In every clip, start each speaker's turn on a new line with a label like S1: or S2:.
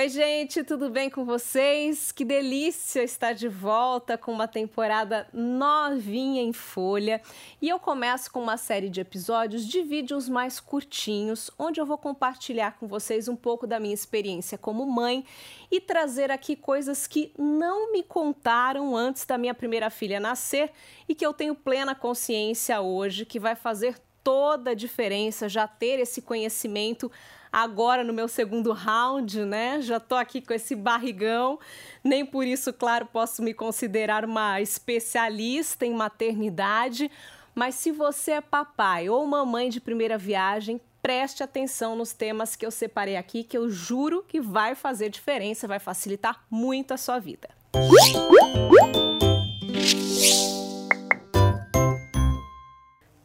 S1: Oi, gente, tudo bem com vocês? Que delícia estar de volta com uma temporada novinha em folha. E eu começo com uma série de episódios de vídeos mais curtinhos, onde eu vou compartilhar com vocês um pouco da minha experiência como mãe e trazer aqui coisas que não me contaram antes da minha primeira filha nascer e que eu tenho plena consciência hoje que vai fazer toda a diferença já ter esse conhecimento agora no meu segundo round, né? Já tô aqui com esse barrigão. Nem por isso, claro, posso me considerar uma especialista em maternidade. Mas se você é papai ou mamãe de primeira viagem, preste atenção nos temas que eu separei aqui, que eu juro que vai fazer diferença, vai facilitar muito a sua vida.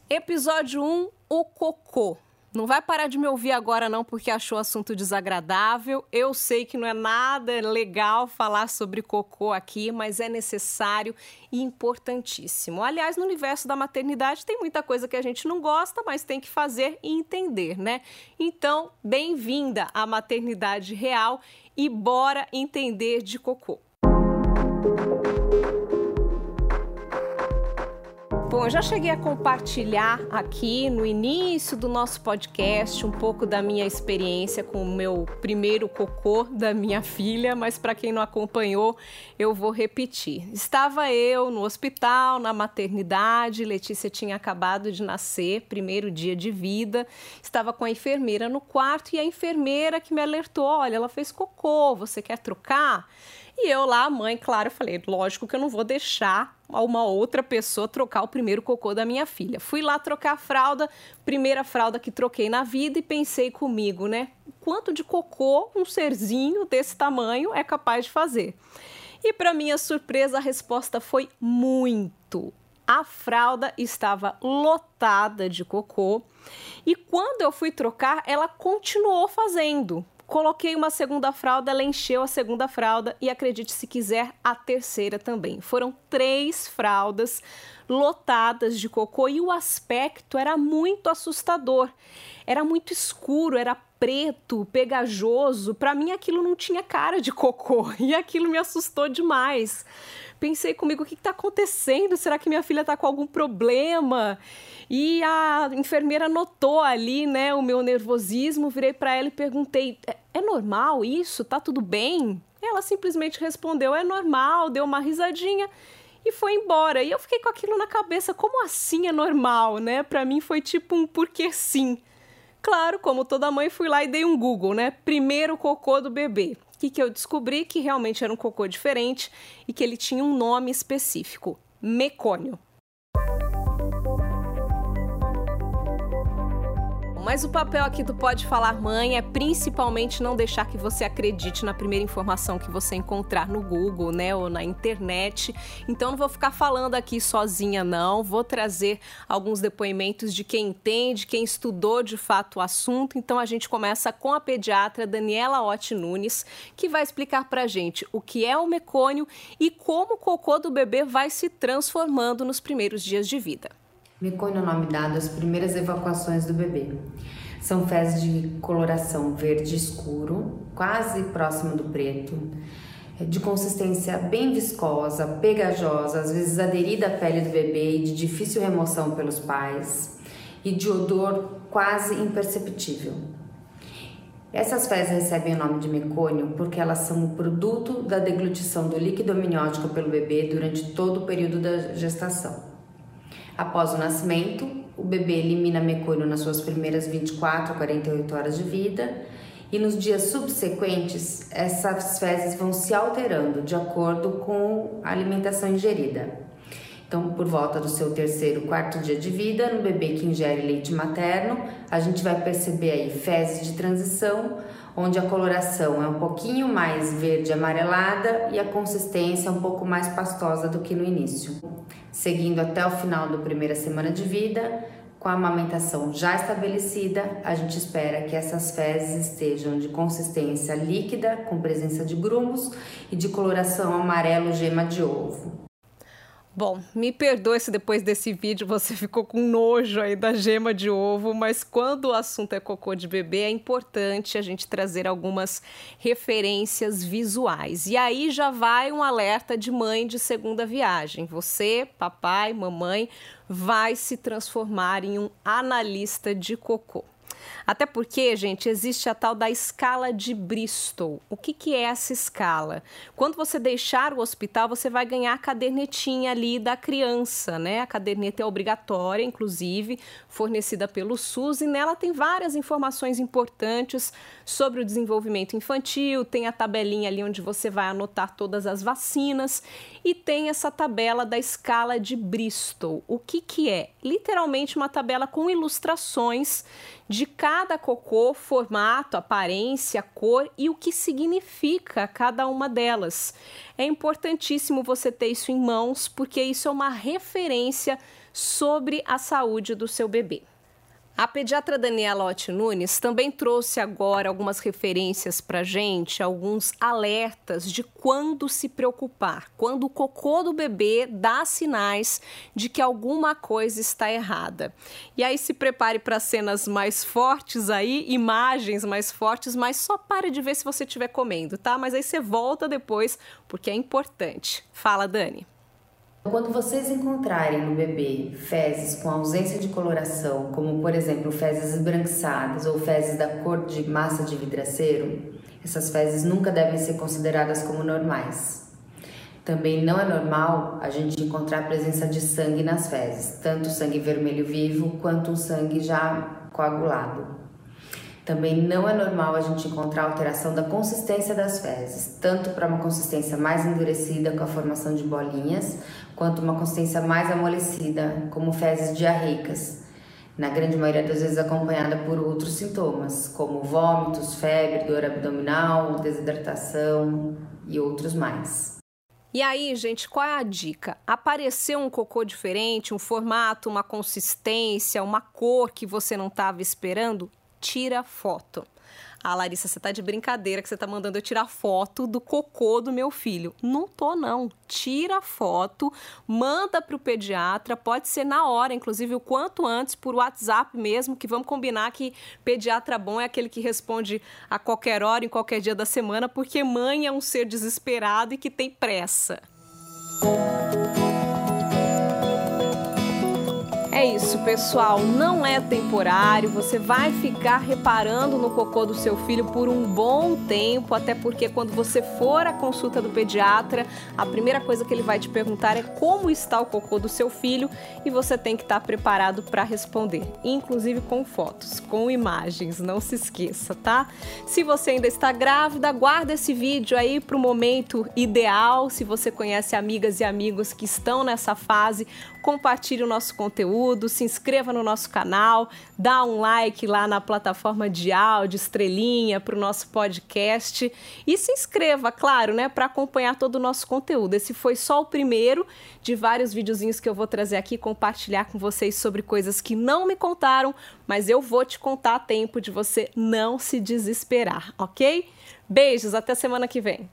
S1: Episódio 1: O cocô. Não vai parar de me ouvir agora, não, porque achou o assunto desagradável. Eu sei que não é nada legal falar sobre cocô aqui, mas é necessário e importantíssimo. Aliás, no universo da maternidade tem muita coisa que a gente não gosta, mas tem que fazer e entender, né? Então, bem-vinda à maternidade real e bora entender de cocô. Bom, eu já cheguei a compartilhar aqui no início do nosso podcast um pouco da minha experiência com o meu primeiro cocô da minha filha, mas para quem não acompanhou, eu vou repetir. Estava eu no hospital, na maternidade, Letícia tinha acabado de nascer, primeiro dia de vida, estava com a enfermeira no quarto e a enfermeira que me alertou: olha, ela fez cocô, você quer trocar? E eu lá, mãe, claro, falei: lógico que eu não vou deixar uma outra pessoa trocar o primeiro cocô da minha filha. Fui lá trocar a fralda, primeira fralda que troquei na vida, e pensei comigo, né? Quanto de cocô um serzinho desse tamanho é capaz de fazer? E para minha surpresa, a resposta foi muito. A fralda estava lotada de cocô e quando eu fui trocar, ela continuou fazendo. Coloquei uma segunda fralda, ela encheu a segunda fralda e acredite se quiser, a terceira também. Foram três fraldas lotadas de cocô e o aspecto era muito assustador. Era muito escuro, era preto, pegajoso. Para mim aquilo não tinha cara de cocô e aquilo me assustou demais pensei comigo, o que está acontecendo? Será que minha filha está com algum problema? E a enfermeira notou ali, né, o meu nervosismo, virei para ela e perguntei: é, é normal isso? Tá tudo bem? Ela simplesmente respondeu: é normal, deu uma risadinha e foi embora. E eu fiquei com aquilo na cabeça: como assim é normal, né? Para mim foi tipo um porque sim. Claro, como toda mãe, fui lá e dei um Google, né? Primeiro cocô do bebê. O que, que eu descobri? Que realmente era um cocô diferente e que ele tinha um nome específico: mecônio. Mas o papel aqui do Pode Falar Mãe é principalmente não deixar que você acredite na primeira informação que você encontrar no Google, né, ou na internet. Então não vou ficar falando aqui sozinha não, vou trazer alguns depoimentos de quem entende, quem estudou de fato o assunto. Então a gente começa com a pediatra Daniela Otti Nunes, que vai explicar pra gente o que é o mecônio e como o cocô do bebê vai se transformando nos primeiros dias de vida.
S2: Mecônio é o nome dado às primeiras evacuações do bebê. São fezes de coloração verde escuro, quase próximo do preto, de consistência bem viscosa, pegajosa, às vezes aderida à pele do bebê e de difícil remoção pelos pais, e de odor quase imperceptível. Essas fezes recebem o nome de mecônio porque elas são o produto da deglutição do líquido amniótico pelo bebê durante todo o período da gestação. Após o nascimento, o bebê elimina mecônio nas suas primeiras 24 a 48 horas de vida e nos dias subsequentes essas fezes vão se alterando de acordo com a alimentação ingerida. Então, por volta do seu terceiro, quarto dia de vida, no bebê que ingere leite materno, a gente vai perceber aí fezes de transição, onde a coloração é um pouquinho mais verde amarelada e a consistência é um pouco mais pastosa do que no início. Seguindo até o final da primeira semana de vida, com a amamentação já estabelecida, a gente espera que essas fezes estejam de consistência líquida, com presença de grumos e de coloração amarelo gema de ovo.
S1: Bom, me perdoe se depois desse vídeo você ficou com nojo aí da gema de ovo, mas quando o assunto é cocô de bebê, é importante a gente trazer algumas referências visuais. E aí já vai um alerta de mãe de segunda viagem. Você, papai, mamãe, vai se transformar em um analista de cocô. Até porque, gente, existe a tal da escala de Bristol. O que, que é essa escala? Quando você deixar o hospital, você vai ganhar a cadernetinha ali da criança, né? A caderneta é obrigatória, inclusive, fornecida pelo SUS, e nela tem várias informações importantes sobre o desenvolvimento infantil, tem a tabelinha ali onde você vai anotar todas as vacinas e tem essa tabela da escala de Bristol. O que, que é? Literalmente uma tabela com ilustrações de cada cocô, formato, aparência, cor e o que significa cada uma delas. É importantíssimo você ter isso em mãos, porque isso é uma referência sobre a saúde do seu bebê. A pediatra Daniela Otti Nunes também trouxe agora algumas referências para gente, alguns alertas de quando se preocupar, quando o cocô do bebê dá sinais de que alguma coisa está errada. E aí se prepare para cenas mais fortes aí, imagens mais fortes, mas só pare de ver se você estiver comendo, tá? Mas aí você volta depois, porque é importante. Fala, Dani.
S2: Quando vocês encontrarem no bebê fezes com ausência de coloração, como por exemplo fezes esbranquiçadas ou fezes da cor de massa de vidraceiro, essas fezes nunca devem ser consideradas como normais. Também não é normal a gente encontrar a presença de sangue nas fezes, tanto sangue vermelho vivo quanto um sangue já coagulado. Também não é normal a gente encontrar alteração da consistência das fezes, tanto para uma consistência mais endurecida com a formação de bolinhas, quanto uma consistência mais amolecida, como fezes diarreicas, na grande maioria das vezes acompanhada por outros sintomas, como vômitos, febre, dor abdominal, desidratação e outros mais.
S1: E aí, gente, qual é a dica? Apareceu um cocô diferente, um formato, uma consistência, uma cor que você não estava esperando? Tira foto. Ah, Larissa, você tá de brincadeira que você tá mandando eu tirar foto do cocô do meu filho. Não tô, não. Tira foto, manda pro pediatra, pode ser na hora, inclusive o quanto antes, por WhatsApp mesmo, que vamos combinar que pediatra bom é aquele que responde a qualquer hora, em qualquer dia da semana, porque mãe é um ser desesperado e que tem pressa. Música é isso, pessoal. Não é temporário. Você vai ficar reparando no cocô do seu filho por um bom tempo, até porque quando você for à consulta do pediatra, a primeira coisa que ele vai te perguntar é como está o cocô do seu filho e você tem que estar preparado para responder, inclusive com fotos, com imagens. Não se esqueça, tá? Se você ainda está grávida, guarda esse vídeo aí para o momento ideal. Se você conhece amigas e amigos que estão nessa fase, compartilhe o nosso conteúdo, se inscreva no nosso canal, dá um like lá na plataforma de áudio, estrelinha para o nosso podcast e se inscreva, claro, né, para acompanhar todo o nosso conteúdo. Esse foi só o primeiro de vários videozinhos que eu vou trazer aqui compartilhar com vocês sobre coisas que não me contaram, mas eu vou te contar a tempo de você não se desesperar, ok? Beijos, até semana que vem.